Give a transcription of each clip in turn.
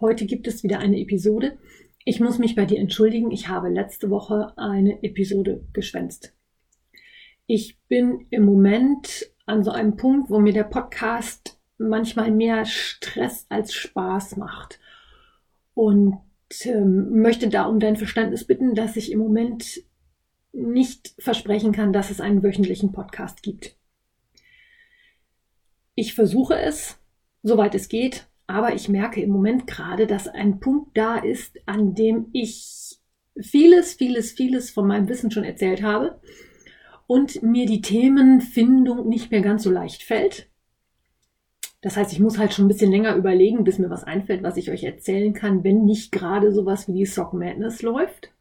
Heute gibt es wieder eine Episode. Ich muss mich bei dir entschuldigen. Ich habe letzte Woche eine Episode geschwänzt. Ich bin im Moment an so einem Punkt, wo mir der Podcast manchmal mehr Stress als Spaß macht. Und ähm, möchte da um dein Verständnis bitten, dass ich im Moment nicht versprechen kann, dass es einen wöchentlichen Podcast gibt. Ich versuche es, soweit es geht, aber ich merke im Moment gerade, dass ein Punkt da ist, an dem ich vieles, vieles, vieles von meinem Wissen schon erzählt habe und mir die Themenfindung nicht mehr ganz so leicht fällt. Das heißt, ich muss halt schon ein bisschen länger überlegen, bis mir was einfällt, was ich euch erzählen kann, wenn nicht gerade sowas wie die Sock Madness läuft.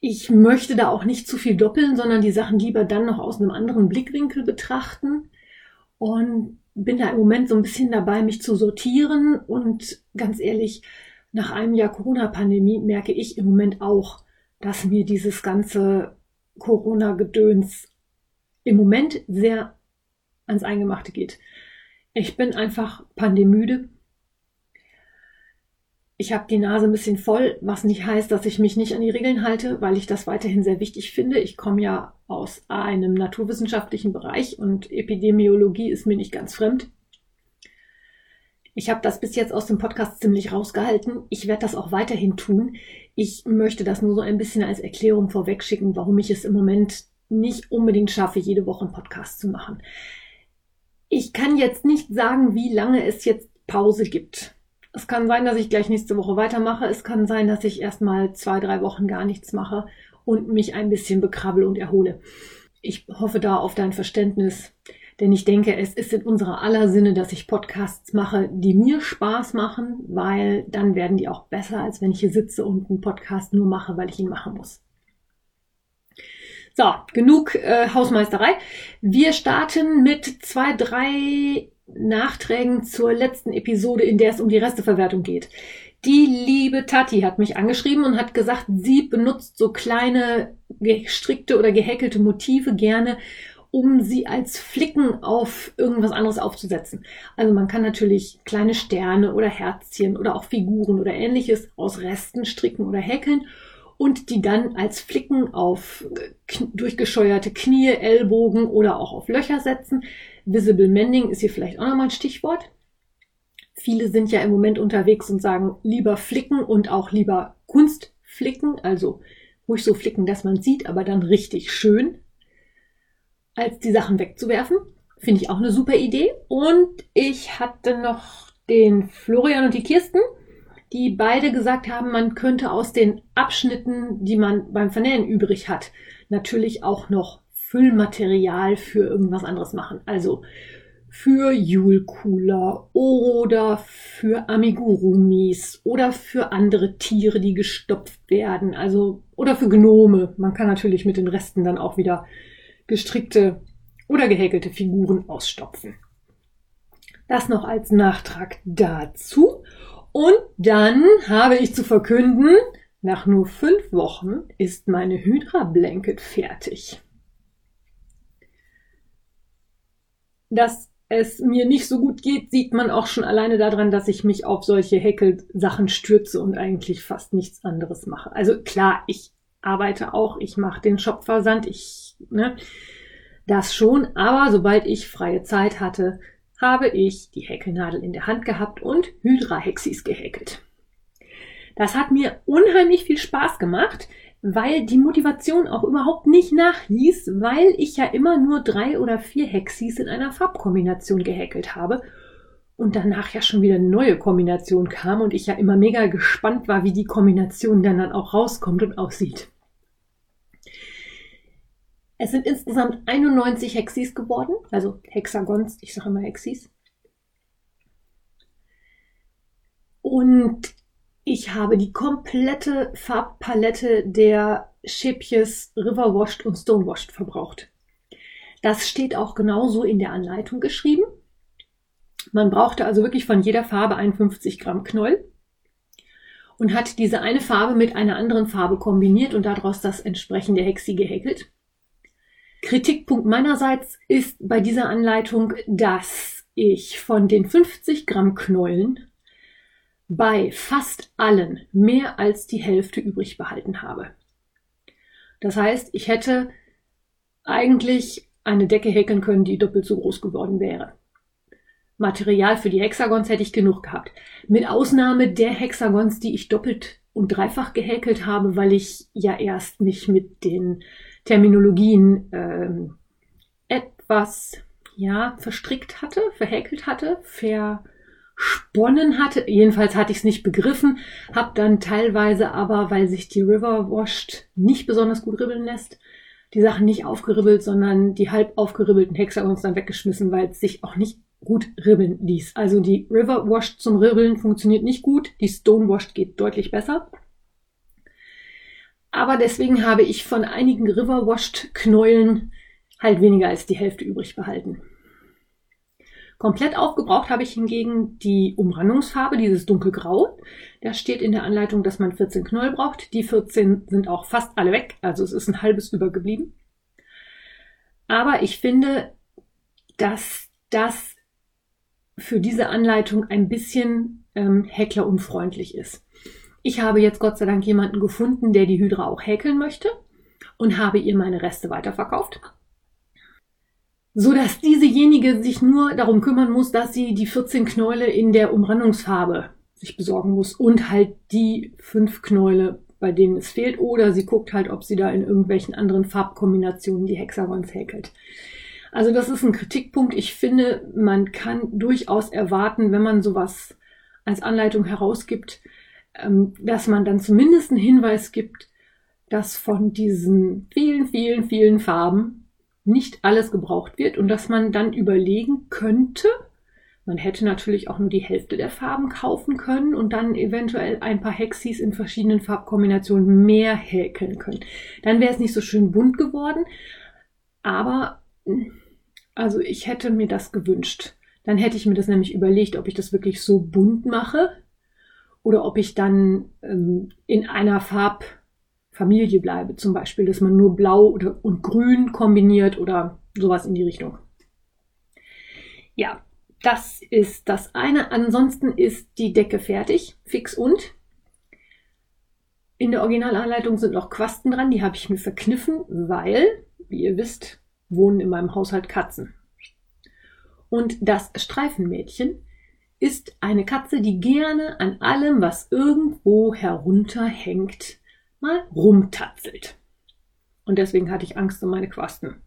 Ich möchte da auch nicht zu viel doppeln, sondern die Sachen lieber dann noch aus einem anderen Blickwinkel betrachten und bin da im Moment so ein bisschen dabei, mich zu sortieren und ganz ehrlich, nach einem Jahr Corona-Pandemie merke ich im Moment auch, dass mir dieses ganze Corona-Gedöns im Moment sehr ans Eingemachte geht. Ich bin einfach pandemüde. Ich habe die Nase ein bisschen voll, was nicht heißt, dass ich mich nicht an die Regeln halte, weil ich das weiterhin sehr wichtig finde. Ich komme ja aus einem naturwissenschaftlichen Bereich und Epidemiologie ist mir nicht ganz fremd. Ich habe das bis jetzt aus dem Podcast ziemlich rausgehalten. Ich werde das auch weiterhin tun. Ich möchte das nur so ein bisschen als Erklärung vorwegschicken, warum ich es im Moment nicht unbedingt schaffe, jede Woche einen Podcast zu machen. Ich kann jetzt nicht sagen, wie lange es jetzt Pause gibt. Es kann sein, dass ich gleich nächste Woche weitermache. Es kann sein, dass ich erstmal zwei, drei Wochen gar nichts mache und mich ein bisschen bekrabbel und erhole. Ich hoffe da auf dein Verständnis, denn ich denke, es ist in unserer aller Sinne, dass ich Podcasts mache, die mir Spaß machen, weil dann werden die auch besser, als wenn ich hier sitze und einen Podcast nur mache, weil ich ihn machen muss. So, genug äh, Hausmeisterei. Wir starten mit zwei, drei Nachträgen zur letzten Episode, in der es um die Resteverwertung geht. Die liebe Tati hat mich angeschrieben und hat gesagt, sie benutzt so kleine gestrickte oder gehäkelte Motive gerne, um sie als Flicken auf irgendwas anderes aufzusetzen. Also man kann natürlich kleine Sterne oder Herzchen oder auch Figuren oder ähnliches aus Resten stricken oder häkeln und die dann als Flicken auf durchgescheuerte Knie, Ellbogen oder auch auf Löcher setzen. Visible Mending ist hier vielleicht auch nochmal ein Stichwort. Viele sind ja im Moment unterwegs und sagen lieber flicken und auch lieber Kunstflicken, also ruhig so flicken, dass man sieht, aber dann richtig schön, als die Sachen wegzuwerfen. Finde ich auch eine super Idee. Und ich hatte noch den Florian und die Kirsten, die beide gesagt haben, man könnte aus den Abschnitten, die man beim Vernähen übrig hat, natürlich auch noch Füllmaterial für irgendwas anderes machen. Also für Julcooler oder für Amigurumis oder für andere Tiere, die gestopft werden. Also oder für Gnome. Man kann natürlich mit den Resten dann auch wieder gestrickte oder gehäkelte Figuren ausstopfen. Das noch als Nachtrag dazu. Und dann habe ich zu verkünden, nach nur fünf Wochen ist meine Hydra Blanket fertig. Dass es mir nicht so gut geht, sieht man auch schon alleine daran, dass ich mich auf solche Häkelsachen stürze und eigentlich fast nichts anderes mache. Also klar, ich arbeite auch, ich mache den Shopversand, ich, ne, das schon, aber sobald ich freie Zeit hatte, habe ich die Häkelnadel in der Hand gehabt und Hydra-Hexis gehäkelt. Das hat mir unheimlich viel Spaß gemacht weil die Motivation auch überhaupt nicht nachließ, weil ich ja immer nur drei oder vier Hexis in einer Farbkombination gehäkelt habe und danach ja schon wieder eine neue Kombination kam und ich ja immer mega gespannt war, wie die Kombination dann, dann auch rauskommt und aussieht. Es sind insgesamt 91 Hexis geworden, also Hexagons, ich sage immer Hexis. Und ich habe die komplette Farbpalette der Schäpjes River Washed und Stone Washed verbraucht. Das steht auch genauso in der Anleitung geschrieben. Man brauchte also wirklich von jeder Farbe 51 Gramm Knäuel und hat diese eine Farbe mit einer anderen Farbe kombiniert und daraus das entsprechende Hexi gehäkelt. Kritikpunkt meinerseits ist bei dieser Anleitung, dass ich von den 50 Gramm Knäulen bei fast allen mehr als die Hälfte übrig behalten habe. Das heißt, ich hätte eigentlich eine Decke häkeln können, die doppelt so groß geworden wäre. Material für die Hexagons hätte ich genug gehabt. Mit Ausnahme der Hexagons, die ich doppelt und dreifach gehäkelt habe, weil ich ja erst mich mit den Terminologien ähm, etwas ja verstrickt hatte, verhäkelt hatte, versponnen hatte. Jedenfalls hatte ich es nicht begriffen, habe dann teilweise aber, weil sich die River Washed nicht besonders gut ribbeln lässt, die Sachen nicht aufgeribbelt, sondern die halb aufgeribbelten Hexagons dann weggeschmissen, weil es sich auch nicht gut ribbeln ließ. Also die River Washed zum Ribbeln funktioniert nicht gut, die Stone Washed geht deutlich besser. Aber deswegen habe ich von einigen River Washed Knäulen halt weniger als die Hälfte übrig behalten. Komplett aufgebraucht habe ich hingegen die Umrandungsfarbe, dieses dunkelgrau. Da steht in der Anleitung, dass man 14 Knäuel braucht. Die 14 sind auch fast alle weg, also es ist ein halbes übergeblieben. Aber ich finde, dass das für diese Anleitung ein bisschen ähm, häklerunfreundlich ist. Ich habe jetzt Gott sei Dank jemanden gefunden, der die Hydra auch häkeln möchte und habe ihr meine Reste weiterverkauft so dass diesejenige sich nur darum kümmern muss, dass sie die 14 Knäule in der Umrandungsfarbe sich besorgen muss und halt die fünf Knäule, bei denen es fehlt, oder sie guckt halt, ob sie da in irgendwelchen anderen Farbkombinationen die Hexagons häkelt. Also das ist ein Kritikpunkt. Ich finde, man kann durchaus erwarten, wenn man sowas als Anleitung herausgibt, dass man dann zumindest einen Hinweis gibt, dass von diesen vielen, vielen, vielen Farben nicht alles gebraucht wird und dass man dann überlegen könnte, man hätte natürlich auch nur die Hälfte der Farben kaufen können und dann eventuell ein paar Hexis in verschiedenen Farbkombinationen mehr häkeln können. Dann wäre es nicht so schön bunt geworden, aber also ich hätte mir das gewünscht. Dann hätte ich mir das nämlich überlegt, ob ich das wirklich so bunt mache oder ob ich dann ähm, in einer Farb Familie bleibe, zum Beispiel, dass man nur Blau oder, und Grün kombiniert oder sowas in die Richtung. Ja, das ist das eine. Ansonsten ist die Decke fertig, fix und. In der Originalanleitung sind noch Quasten dran, die habe ich mir verkniffen, weil, wie ihr wisst, wohnen in meinem Haushalt Katzen. Und das Streifenmädchen ist eine Katze, die gerne an allem, was irgendwo herunterhängt, mal rumtatzelt. Und deswegen hatte ich Angst um meine Quasten.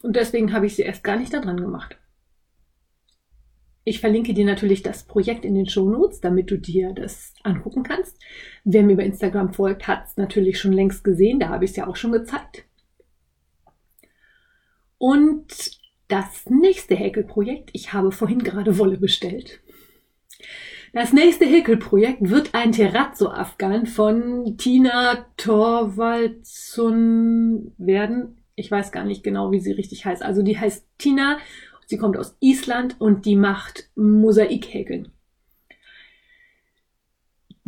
Und deswegen habe ich sie erst gar nicht da dran gemacht. Ich verlinke dir natürlich das Projekt in den Show Notes, damit du dir das angucken kannst. Wer mir bei Instagram folgt, hat es natürlich schon längst gesehen. Da habe ich es ja auch schon gezeigt. Und das nächste Häkelprojekt, ich habe vorhin gerade Wolle bestellt. Das nächste Häkelprojekt wird ein Terrazzo-Afghan von Tina Torvaldsson werden. Ich weiß gar nicht genau, wie sie richtig heißt. Also die heißt Tina, sie kommt aus Island und die macht Mosaikhäkeln.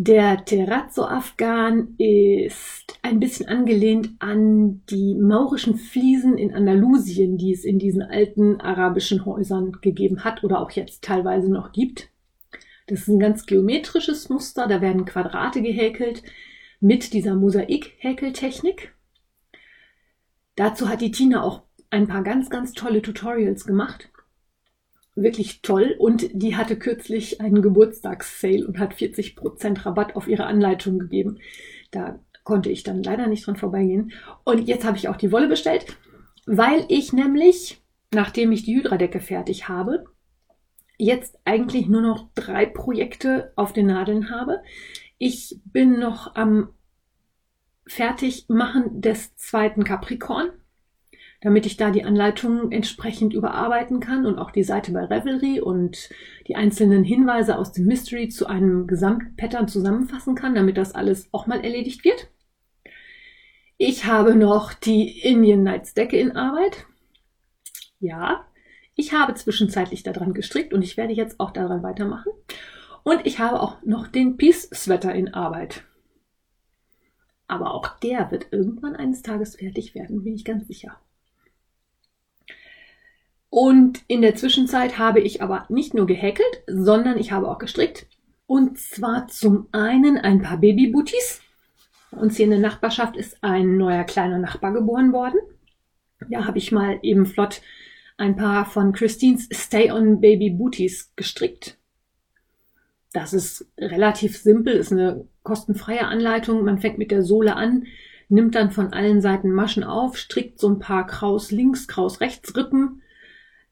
Der Terrazzo-Afghan ist ein bisschen angelehnt an die maurischen Fliesen in Andalusien, die es in diesen alten arabischen Häusern gegeben hat oder auch jetzt teilweise noch gibt. Das ist ein ganz geometrisches Muster, da werden Quadrate gehäkelt mit dieser Mosaik-Häkeltechnik. Dazu hat die Tina auch ein paar ganz, ganz tolle Tutorials gemacht. Wirklich toll. Und die hatte kürzlich einen Geburtstagssale und hat 40% Rabatt auf ihre Anleitung gegeben. Da konnte ich dann leider nicht dran vorbeigehen. Und jetzt habe ich auch die Wolle bestellt, weil ich nämlich, nachdem ich die Hydradecke fertig habe, jetzt eigentlich nur noch drei Projekte auf den Nadeln habe. Ich bin noch am Fertigmachen des zweiten Capricorn. Damit ich da die Anleitungen entsprechend überarbeiten kann und auch die Seite bei Revelry und die einzelnen Hinweise aus dem Mystery zu einem Gesamtpattern zusammenfassen kann, damit das alles auch mal erledigt wird. Ich habe noch die Indian Nights Decke in Arbeit. Ja, ich habe zwischenzeitlich daran gestrickt und ich werde jetzt auch daran weitermachen. Und ich habe auch noch den Peace Sweater in Arbeit. Aber auch der wird irgendwann eines Tages fertig werden, bin ich ganz sicher. Und in der Zwischenzeit habe ich aber nicht nur gehäkelt, sondern ich habe auch gestrickt. Und zwar zum einen ein paar Babybooties. Uns hier in der Nachbarschaft ist ein neuer kleiner Nachbar geboren worden. Da habe ich mal eben flott ein paar von Christines Stay on Baby Booties gestrickt. Das ist relativ simpel, ist eine kostenfreie Anleitung. Man fängt mit der Sohle an, nimmt dann von allen Seiten Maschen auf, strickt so ein paar Kraus links, Kraus rechts Rippen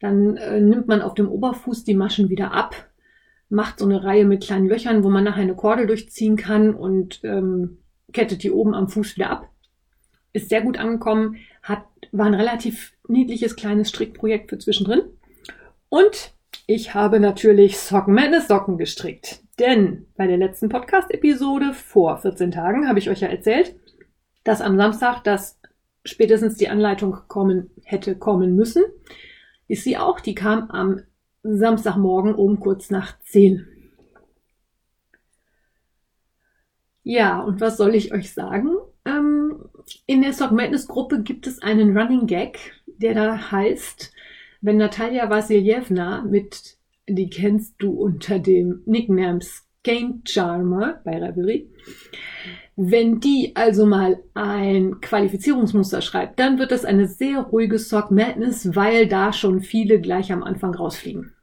dann äh, nimmt man auf dem Oberfuß die Maschen wieder ab, macht so eine Reihe mit kleinen Löchern, wo man nachher eine Kordel durchziehen kann und ähm, kettet die oben am Fuß wieder ab. Ist sehr gut angekommen, hat, war ein relativ niedliches kleines Strickprojekt für zwischendrin. Und ich habe natürlich Socken Madness Socken gestrickt. Denn bei der letzten Podcast-Episode vor 14 Tagen habe ich euch ja erzählt, dass am Samstag das spätestens die Anleitung kommen hätte kommen müssen ist sie auch. Die kam am Samstagmorgen um kurz nach zehn. Ja, und was soll ich euch sagen? Ähm, in der Sock Madness Gruppe gibt es einen Running Gag, der da heißt, wenn Natalia Vasiljevna mit, die kennst du unter dem Nickname Game Charmer bei Revelry, wenn die also mal ein Qualifizierungsmuster schreibt, dann wird das eine sehr ruhige Sock Madness, weil da schon viele gleich am Anfang rausfliegen.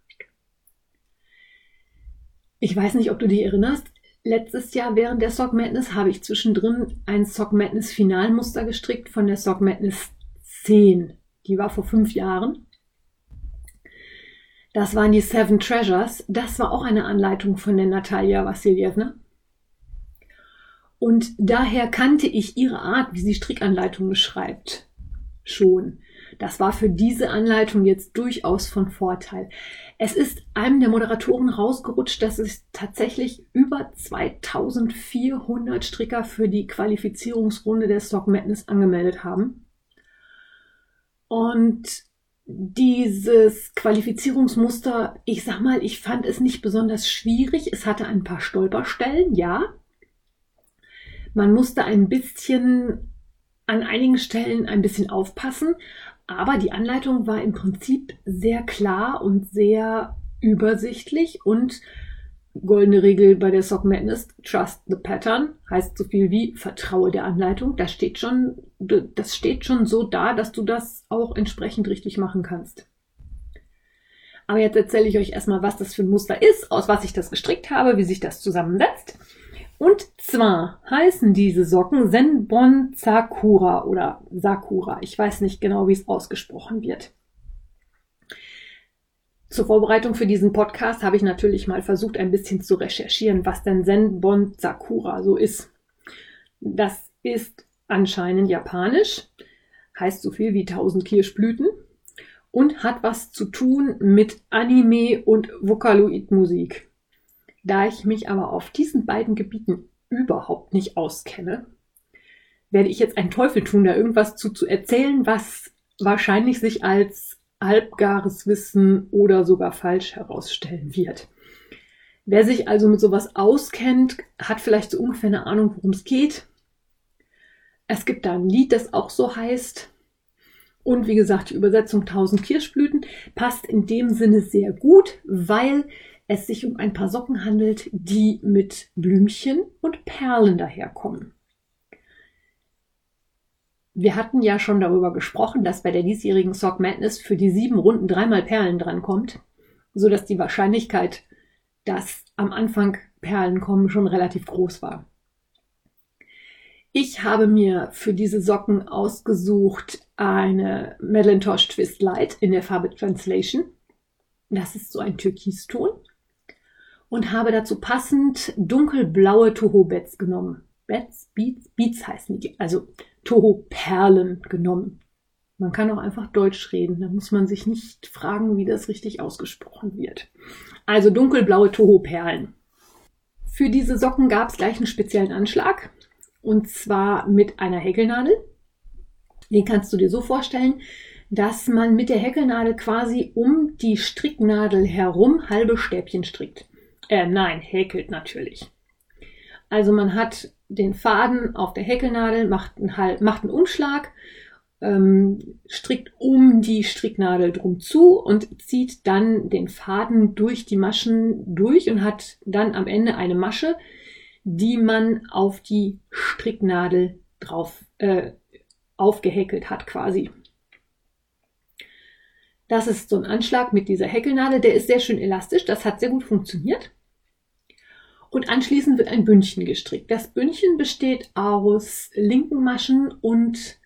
Ich weiß nicht, ob du dich erinnerst. Letztes Jahr während der Sock Madness habe ich zwischendrin ein Sock Madness Finalmuster gestrickt von der Sock Madness 10. Die war vor fünf Jahren. Das waren die Seven Treasures. Das war auch eine Anleitung von der Natalia Vassiljevna. Und daher kannte ich ihre Art, wie sie Strickanleitungen schreibt, schon. Das war für diese Anleitung jetzt durchaus von Vorteil. Es ist einem der Moderatoren rausgerutscht, dass es tatsächlich über 2400 Stricker für die Qualifizierungsrunde der Stock Madness angemeldet haben. Und dieses Qualifizierungsmuster, ich sag mal, ich fand es nicht besonders schwierig. Es hatte ein paar Stolperstellen, ja. Man musste ein bisschen an einigen Stellen ein bisschen aufpassen, aber die Anleitung war im Prinzip sehr klar und sehr übersichtlich und goldene Regel bei der Sock Madness, trust the pattern, heißt so viel wie vertraue der Anleitung. Das steht schon, das steht schon so da, dass du das auch entsprechend richtig machen kannst. Aber jetzt erzähle ich euch erstmal, was das für ein Muster ist, aus was ich das gestrickt habe, wie sich das zusammensetzt. Und zwar heißen diese Socken Senbon Sakura oder Sakura. Ich weiß nicht genau, wie es ausgesprochen wird. Zur Vorbereitung für diesen Podcast habe ich natürlich mal versucht, ein bisschen zu recherchieren, was denn Senbon Sakura so ist. Das ist anscheinend japanisch, heißt so viel wie 1000 Kirschblüten und hat was zu tun mit Anime und Vocaloid-Musik. Da ich mich aber auf diesen beiden Gebieten überhaupt nicht auskenne, werde ich jetzt einen Teufel tun, da irgendwas zu, zu erzählen, was wahrscheinlich sich als halbgares Wissen oder sogar falsch herausstellen wird. Wer sich also mit sowas auskennt, hat vielleicht so ungefähr eine Ahnung, worum es geht. Es gibt da ein Lied, das auch so heißt. Und wie gesagt, die Übersetzung 1000 Kirschblüten passt in dem Sinne sehr gut, weil es sich um ein paar Socken handelt, die mit Blümchen und Perlen daherkommen. Wir hatten ja schon darüber gesprochen, dass bei der diesjährigen Sock Madness für die sieben Runden dreimal Perlen drankommt, so dass die Wahrscheinlichkeit, dass am Anfang Perlen kommen, schon relativ groß war. Ich habe mir für diese Socken ausgesucht eine Madelinetosh Twist Light in der Farbe Translation. Das ist so ein Türkiston und habe dazu passend dunkelblaue Toho-Bets genommen. Bets, Beats, Beats heißen die, also Toho-Perlen genommen. Man kann auch einfach Deutsch reden. Da muss man sich nicht fragen, wie das richtig ausgesprochen wird. Also dunkelblaue Toho-Perlen. Für diese Socken gab es gleich einen speziellen Anschlag. Und zwar mit einer Häkelnadel. Den kannst du dir so vorstellen, dass man mit der Häkelnadel quasi um die Stricknadel herum halbe Stäbchen strickt. Äh, nein, häkelt natürlich. Also man hat den Faden auf der Häkelnadel, macht einen, macht einen Umschlag, ähm, strickt um die Stricknadel drum zu und zieht dann den Faden durch die Maschen durch und hat dann am Ende eine Masche, die man auf die Stricknadel drauf äh, aufgehäkelt hat quasi. Das ist so ein Anschlag mit dieser Häkelnadel, der ist sehr schön elastisch, das hat sehr gut funktioniert. Und anschließend wird ein Bündchen gestrickt. Das Bündchen besteht aus linken Maschen und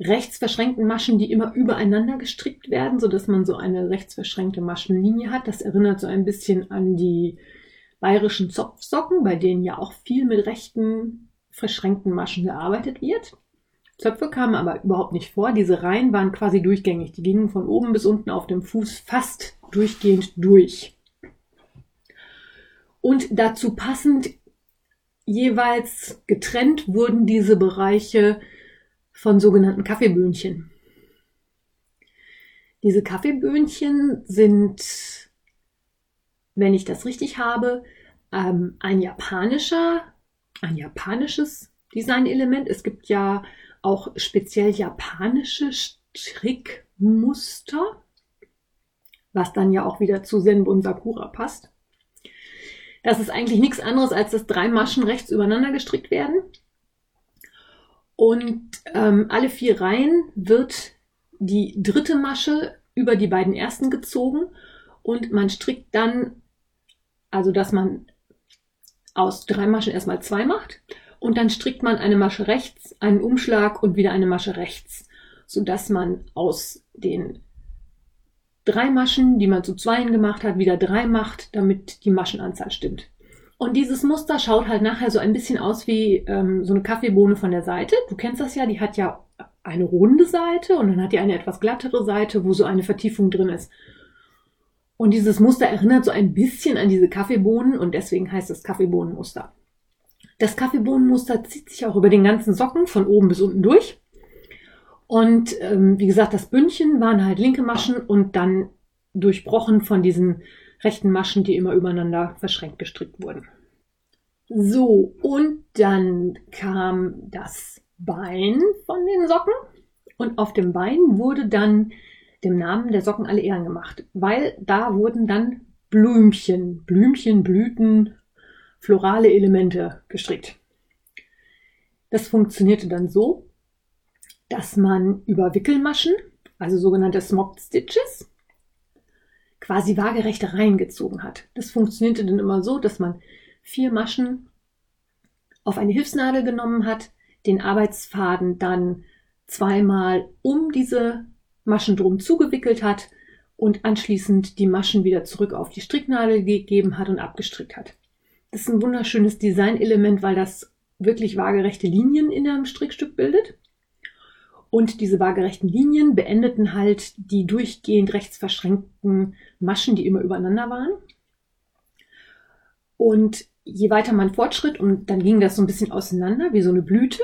rechts verschränkten Maschen, die immer übereinander gestrickt werden, so dass man so eine rechts verschränkte Maschenlinie hat. Das erinnert so ein bisschen an die bayerischen Zopfsocken, bei denen ja auch viel mit rechten verschränkten Maschen gearbeitet wird. Zöpfe kamen aber überhaupt nicht vor. Diese Reihen waren quasi durchgängig. Die gingen von oben bis unten auf dem Fuß fast durchgehend durch und dazu passend jeweils getrennt wurden diese Bereiche von sogenannten Kaffeeböhnchen. Diese Kaffeeböhnchen sind, wenn ich das richtig habe, ähm, ein japanischer, ein japanisches Designelement. Es gibt ja auch speziell japanische Strickmuster, was dann ja auch wieder zu Zenbun und Sakura passt. Das ist eigentlich nichts anderes, als dass drei Maschen rechts übereinander gestrickt werden. Und ähm, alle vier Reihen wird die dritte Masche über die beiden ersten gezogen und man strickt dann, also dass man aus drei Maschen erstmal zwei macht und dann strickt man eine Masche rechts, einen Umschlag und wieder eine Masche rechts, sodass man aus den drei Maschen, die man zu zweien gemacht hat, wieder drei macht, damit die Maschenanzahl stimmt. Und dieses Muster schaut halt nachher so ein bisschen aus wie ähm, so eine Kaffeebohne von der Seite. Du kennst das ja, die hat ja eine runde Seite und dann hat die eine etwas glattere Seite, wo so eine Vertiefung drin ist. Und dieses Muster erinnert so ein bisschen an diese Kaffeebohnen und deswegen heißt es Kaffeebohnenmuster. Das Kaffeebohnenmuster zieht sich auch über den ganzen Socken von oben bis unten durch. Und ähm, wie gesagt, das Bündchen waren halt linke Maschen und dann durchbrochen von diesen rechten Maschen, die immer übereinander verschränkt gestrickt wurden. So, und dann kam das Bein von den Socken und auf dem Bein wurde dann dem Namen der Socken alle Ehren gemacht, weil da wurden dann Blümchen, Blümchen, Blüten, florale Elemente gestrickt. Das funktionierte dann so, dass man über Wickelmaschen, also sogenannte Smocked Stitches, quasi waagerechte Reihen gezogen hat. Das funktionierte dann immer so, dass man vier Maschen auf eine Hilfsnadel genommen hat, den Arbeitsfaden dann zweimal um diese Maschen drum zugewickelt hat und anschließend die Maschen wieder zurück auf die Stricknadel gegeben hat und abgestrickt hat. Das ist ein wunderschönes Designelement, weil das wirklich waagerechte Linien in einem Strickstück bildet. Und diese waagerechten Linien beendeten halt die durchgehend rechts verschränkten Maschen, die immer übereinander waren. Und je weiter man fortschritt, und dann ging das so ein bisschen auseinander, wie so eine Blüte.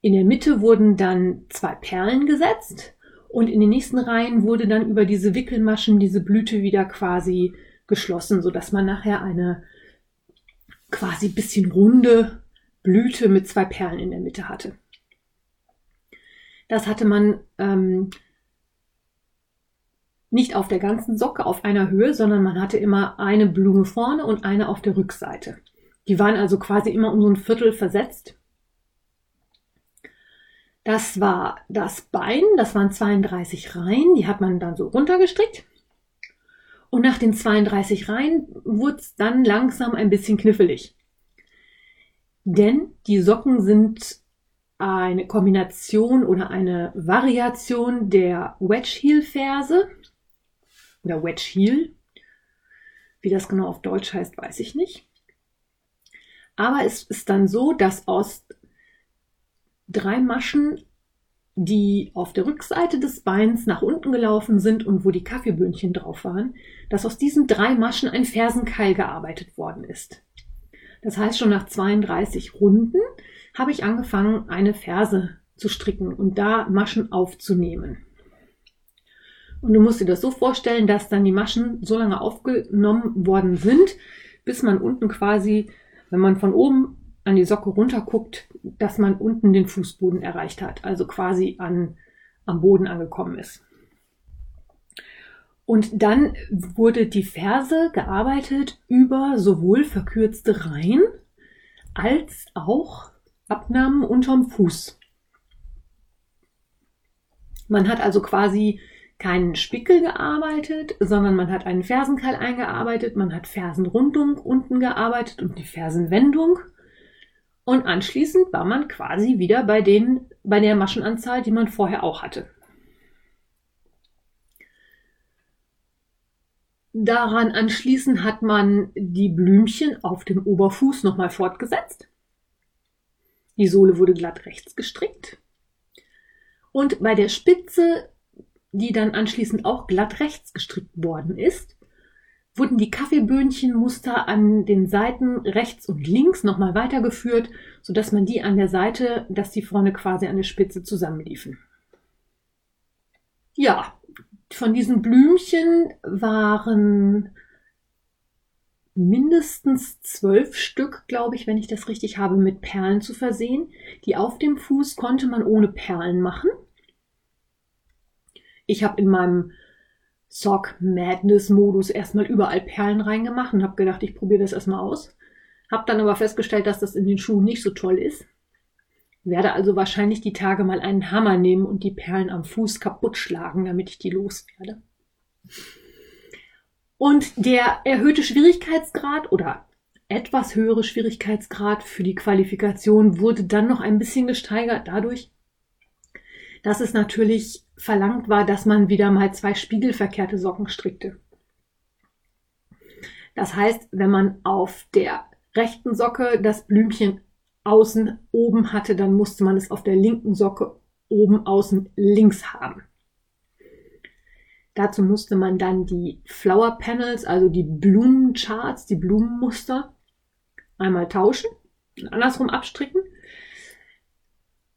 In der Mitte wurden dann zwei Perlen gesetzt und in den nächsten Reihen wurde dann über diese Wickelmaschen diese Blüte wieder quasi geschlossen, sodass man nachher eine quasi bisschen runde Blüte mit zwei Perlen in der Mitte hatte. Das hatte man ähm, nicht auf der ganzen Socke auf einer Höhe, sondern man hatte immer eine Blume vorne und eine auf der Rückseite. Die waren also quasi immer um so ein Viertel versetzt. Das war das Bein, das waren 32 Reihen, die hat man dann so runtergestrickt. Und nach den 32 Reihen wurde es dann langsam ein bisschen knifflig. Denn die Socken sind eine Kombination oder eine Variation der Wedge Heel Ferse oder Wedge Heel. Wie das genau auf Deutsch heißt, weiß ich nicht. Aber es ist dann so, dass aus drei Maschen die auf der Rückseite des Beins nach unten gelaufen sind und wo die Kaffeeböhnchen drauf waren, dass aus diesen drei Maschen ein Fersenkeil gearbeitet worden ist. Das heißt, schon nach 32 Runden habe ich angefangen, eine Ferse zu stricken und da Maschen aufzunehmen. Und du musst dir das so vorstellen, dass dann die Maschen so lange aufgenommen worden sind, bis man unten quasi, wenn man von oben an die Socke runterguckt, dass man unten den Fußboden erreicht hat, also quasi an, am Boden angekommen ist. Und dann wurde die Ferse gearbeitet über sowohl verkürzte Reihen als auch Abnahmen unterm Fuß. Man hat also quasi keinen Spickel gearbeitet, sondern man hat einen Fersenkeil eingearbeitet, man hat Fersenrundung unten gearbeitet und die Fersenwendung. Und anschließend war man quasi wieder bei, den, bei der Maschenanzahl, die man vorher auch hatte. Daran anschließend hat man die Blümchen auf dem Oberfuß nochmal fortgesetzt. Die Sohle wurde glatt rechts gestrickt. Und bei der Spitze, die dann anschließend auch glatt rechts gestrickt worden ist, wurden die Kaffeeböhnchenmuster an den Seiten rechts und links nochmal weitergeführt, sodass man die an der Seite, dass die vorne quasi an der Spitze zusammenliefen. Ja, von diesen Blümchen waren mindestens zwölf Stück, glaube ich, wenn ich das richtig habe, mit Perlen zu versehen. Die auf dem Fuß konnte man ohne Perlen machen. Ich habe in meinem Sock Madness Modus erstmal überall Perlen reingemacht und habe gedacht, ich probiere das erstmal aus. Habe dann aber festgestellt, dass das in den Schuhen nicht so toll ist. Werde also wahrscheinlich die Tage mal einen Hammer nehmen und die Perlen am Fuß kaputt schlagen, damit ich die loswerde. Und der erhöhte Schwierigkeitsgrad oder etwas höhere Schwierigkeitsgrad für die Qualifikation wurde dann noch ein bisschen gesteigert dadurch, dass es natürlich verlangt war, dass man wieder mal zwei spiegelverkehrte Socken strickte. Das heißt, wenn man auf der rechten Socke das Blümchen außen oben hatte, dann musste man es auf der linken Socke oben außen links haben. Dazu musste man dann die Flower Panels, also die Blumencharts, die Blumenmuster, einmal tauschen und andersrum abstricken.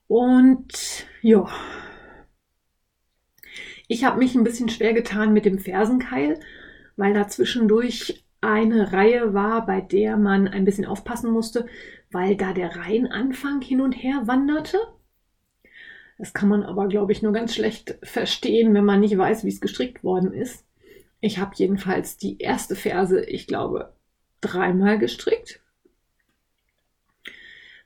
Und ja, ich habe mich ein bisschen schwer getan mit dem Fersenkeil, weil da zwischendurch eine Reihe war, bei der man ein bisschen aufpassen musste, weil da der Reihenanfang hin und her wanderte. Das kann man aber, glaube ich, nur ganz schlecht verstehen, wenn man nicht weiß, wie es gestrickt worden ist. Ich habe jedenfalls die erste Ferse, ich glaube, dreimal gestrickt.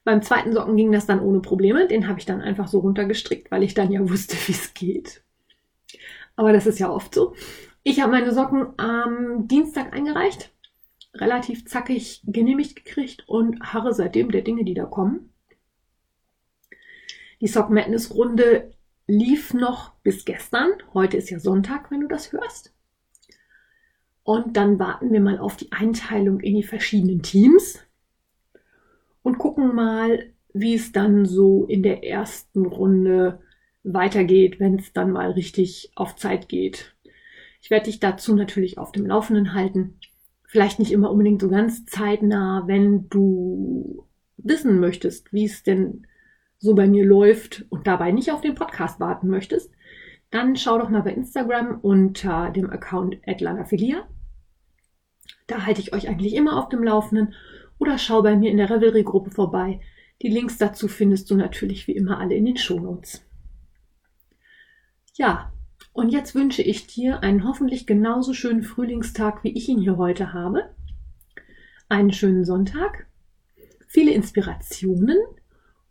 Beim zweiten Socken ging das dann ohne Probleme. Den habe ich dann einfach so runtergestrickt, weil ich dann ja wusste, wie es geht. Aber das ist ja oft so. Ich habe meine Socken am Dienstag eingereicht relativ zackig genehmigt gekriegt und harre seitdem der Dinge, die da kommen. Die Sock Madness Runde lief noch bis gestern. Heute ist ja Sonntag, wenn du das hörst. Und dann warten wir mal auf die Einteilung in die verschiedenen Teams und gucken mal, wie es dann so in der ersten Runde weitergeht, wenn es dann mal richtig auf Zeit geht. Ich werde dich dazu natürlich auf dem Laufenden halten vielleicht nicht immer unbedingt so ganz zeitnah, wenn du wissen möchtest, wie es denn so bei mir läuft und dabei nicht auf den Podcast warten möchtest, dann schau doch mal bei Instagram unter dem Account @lanafilia. Da halte ich euch eigentlich immer auf dem Laufenden oder schau bei mir in der Revelry Gruppe vorbei. Die Links dazu findest du natürlich wie immer alle in den Shownotes. Ja, und jetzt wünsche ich dir einen hoffentlich genauso schönen Frühlingstag, wie ich ihn hier heute habe. Einen schönen Sonntag, viele Inspirationen